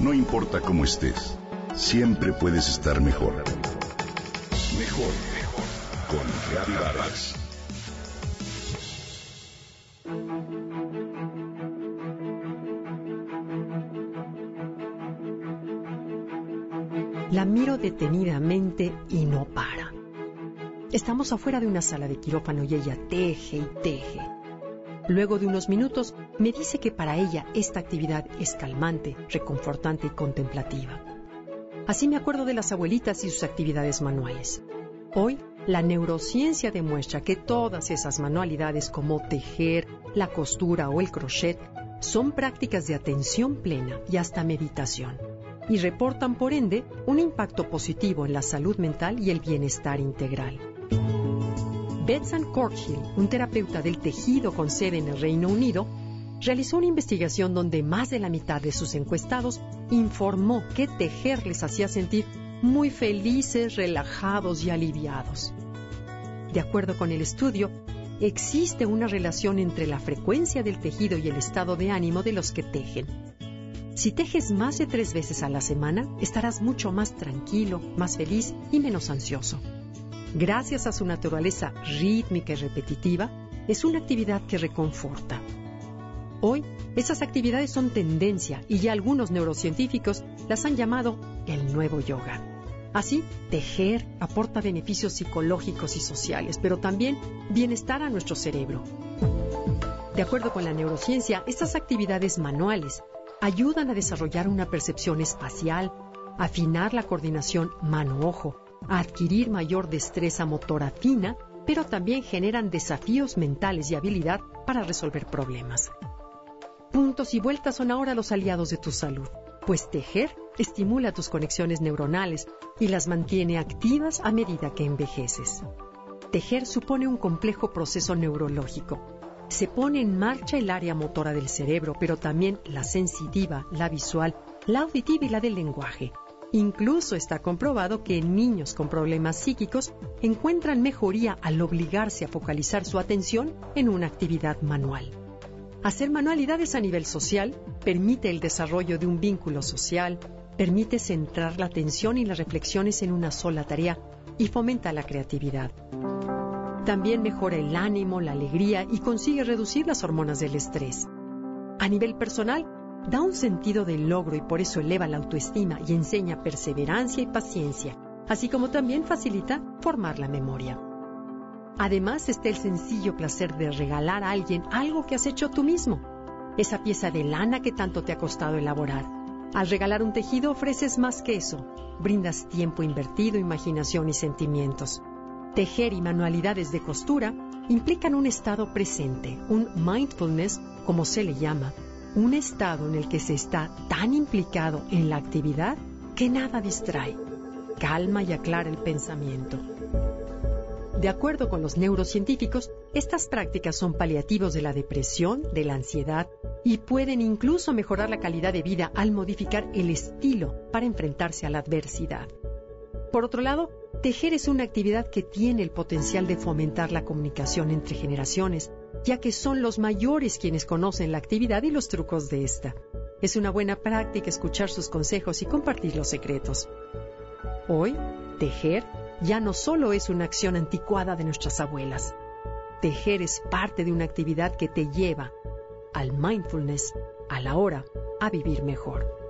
No importa cómo estés, siempre puedes estar mejor. Mejor, mejor. Con Reavivadas. La miro detenidamente y no para. Estamos afuera de una sala de quirófano y ella teje y teje. Luego de unos minutos me dice que para ella esta actividad es calmante, reconfortante y contemplativa. Así me acuerdo de las abuelitas y sus actividades manuales. Hoy, la neurociencia demuestra que todas esas manualidades como tejer, la costura o el crochet son prácticas de atención plena y hasta meditación, y reportan por ende un impacto positivo en la salud mental y el bienestar integral. Betsan Corchill, un terapeuta del tejido con sede en el Reino Unido, realizó una investigación donde más de la mitad de sus encuestados informó que tejer les hacía sentir muy felices, relajados y aliviados. De acuerdo con el estudio, existe una relación entre la frecuencia del tejido y el estado de ánimo de los que tejen. Si tejes más de tres veces a la semana, estarás mucho más tranquilo, más feliz y menos ansioso gracias a su naturaleza rítmica y repetitiva, es una actividad que reconforta. Hoy, esas actividades son tendencia y ya algunos neurocientíficos las han llamado el nuevo yoga. Así, tejer aporta beneficios psicológicos y sociales, pero también bienestar a nuestro cerebro. De acuerdo con la neurociencia, estas actividades manuales ayudan a desarrollar una percepción espacial, afinar la coordinación mano-ojo, adquirir mayor destreza motora fina, pero también generan desafíos mentales y habilidad para resolver problemas. Puntos y vueltas son ahora los aliados de tu salud, pues tejer estimula tus conexiones neuronales y las mantiene activas a medida que envejeces. Tejer supone un complejo proceso neurológico. Se pone en marcha el área motora del cerebro, pero también la sensitiva, la visual, la auditiva y la del lenguaje, Incluso está comprobado que niños con problemas psíquicos encuentran mejoría al obligarse a focalizar su atención en una actividad manual. Hacer manualidades a nivel social permite el desarrollo de un vínculo social, permite centrar la atención y las reflexiones en una sola tarea y fomenta la creatividad. También mejora el ánimo, la alegría y consigue reducir las hormonas del estrés. A nivel personal, da un sentido del logro y por eso eleva la autoestima y enseña perseverancia y paciencia, así como también facilita formar la memoria. Además está el sencillo placer de regalar a alguien algo que has hecho tú mismo, esa pieza de lana que tanto te ha costado elaborar. Al regalar un tejido ofreces más que eso, brindas tiempo invertido, imaginación y sentimientos. Tejer y manualidades de costura implican un estado presente, un mindfulness, como se le llama, un estado en el que se está tan implicado en la actividad que nada distrae, calma y aclara el pensamiento. De acuerdo con los neurocientíficos, estas prácticas son paliativos de la depresión, de la ansiedad y pueden incluso mejorar la calidad de vida al modificar el estilo para enfrentarse a la adversidad. Por otro lado, tejer es una actividad que tiene el potencial de fomentar la comunicación entre generaciones, ya que son los mayores quienes conocen la actividad y los trucos de esta. Es una buena práctica escuchar sus consejos y compartir los secretos. Hoy, tejer ya no solo es una acción anticuada de nuestras abuelas. Tejer es parte de una actividad que te lleva al mindfulness, a la hora, a vivir mejor.